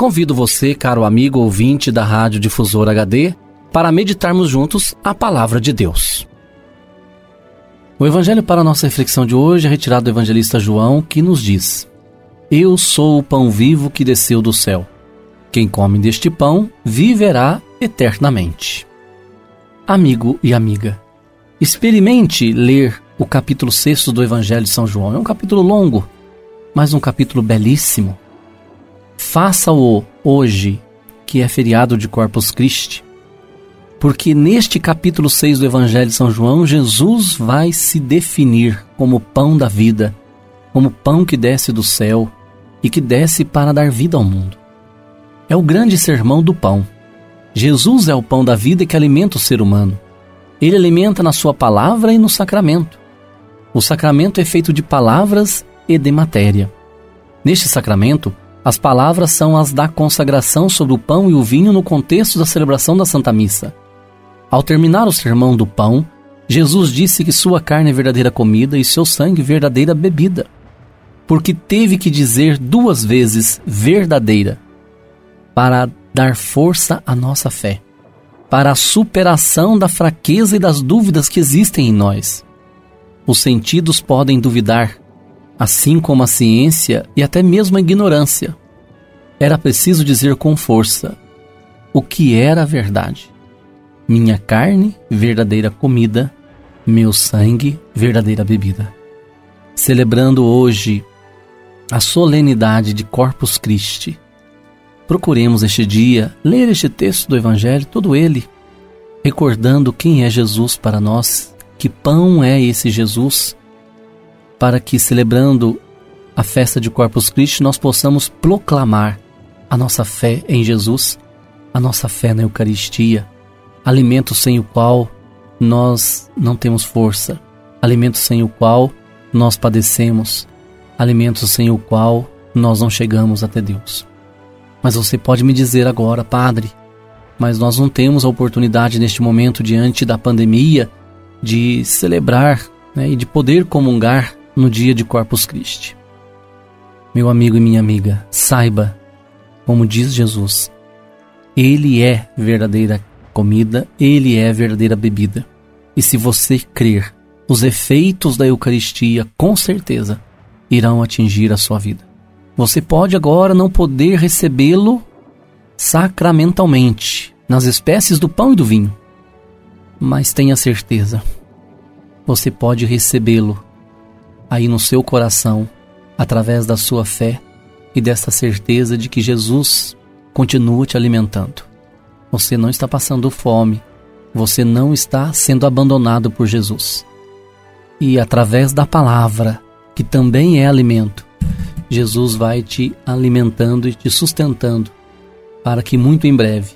Convido você, caro amigo ouvinte da Rádio Difusora HD, para meditarmos juntos a palavra de Deus. O evangelho para nossa reflexão de hoje é retirado do evangelista João, que nos diz: Eu sou o pão vivo que desceu do céu. Quem come deste pão viverá eternamente. Amigo e amiga, experimente ler o capítulo 6 do Evangelho de São João. É um capítulo longo, mas um capítulo belíssimo Faça-o hoje, que é feriado de Corpus Christi, porque neste capítulo 6 do Evangelho de São João, Jesus vai se definir como pão da vida, como pão que desce do céu e que desce para dar vida ao mundo. É o grande sermão do pão. Jesus é o pão da vida que alimenta o ser humano. Ele alimenta na sua palavra e no sacramento. O sacramento é feito de palavras e de matéria. Neste sacramento, as palavras são as da consagração sobre o pão e o vinho no contexto da celebração da Santa Missa. Ao terminar o sermão do pão, Jesus disse que sua carne é verdadeira comida e seu sangue verdadeira bebida. Porque teve que dizer duas vezes verdadeira para dar força à nossa fé, para a superação da fraqueza e das dúvidas que existem em nós. Os sentidos podem duvidar, assim como a ciência e até mesmo a ignorância. Era preciso dizer com força o que era a verdade. Minha carne, verdadeira comida, meu sangue, verdadeira bebida. Celebrando hoje a solenidade de Corpus Christi, procuremos este dia ler este texto do Evangelho, todo ele, recordando quem é Jesus para nós, que pão é esse Jesus para que, celebrando a festa de Corpus Christi, nós possamos proclamar a nossa fé em Jesus, a nossa fé na Eucaristia, alimento sem o qual nós não temos força, alimento sem o qual nós padecemos, alimento sem o qual nós não chegamos até Deus. Mas você pode me dizer agora, Padre, mas nós não temos a oportunidade neste momento, diante da pandemia, de celebrar né, e de poder comungar no dia de Corpus Christi. Meu amigo e minha amiga, saiba, como diz Jesus, Ele é verdadeira comida, Ele é verdadeira bebida. E se você crer, os efeitos da Eucaristia com certeza irão atingir a sua vida. Você pode agora não poder recebê-lo sacramentalmente, nas espécies do pão e do vinho, mas tenha certeza, você pode recebê-lo aí no seu coração, através da sua fé e dessa certeza de que Jesus continua te alimentando. Você não está passando fome, você não está sendo abandonado por Jesus. e através da palavra, que também é alimento, Jesus vai te alimentando e te sustentando para que muito em breve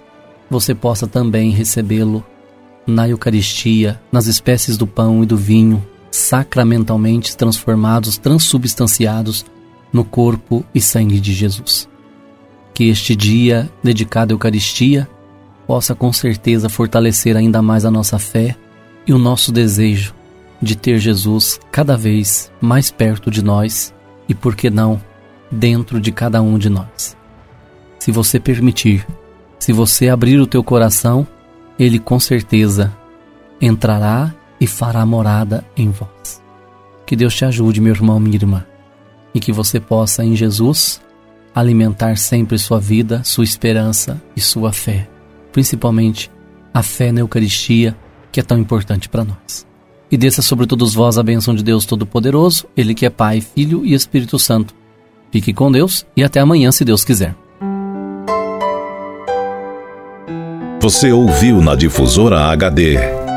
você possa também recebê-lo na Eucaristia, nas espécies do pão e do vinho, sacramentalmente transformados, transubstanciados no corpo e sangue de Jesus. Que este dia dedicado à Eucaristia possa com certeza fortalecer ainda mais a nossa fé e o nosso desejo de ter Jesus cada vez mais perto de nós e, por que não, dentro de cada um de nós. Se você permitir, se você abrir o teu coração, ele com certeza entrará e fará morada em vós. Que Deus te ajude, meu irmão, minha irmã, e que você possa em Jesus alimentar sempre sua vida, sua esperança e sua fé, principalmente a fé na Eucaristia, que é tão importante para nós. E desça sobre todos vós a bênção de Deus Todo-Poderoso, Ele que é Pai, Filho e Espírito Santo. Fique com Deus e até amanhã, se Deus quiser. Você ouviu na Difusora HD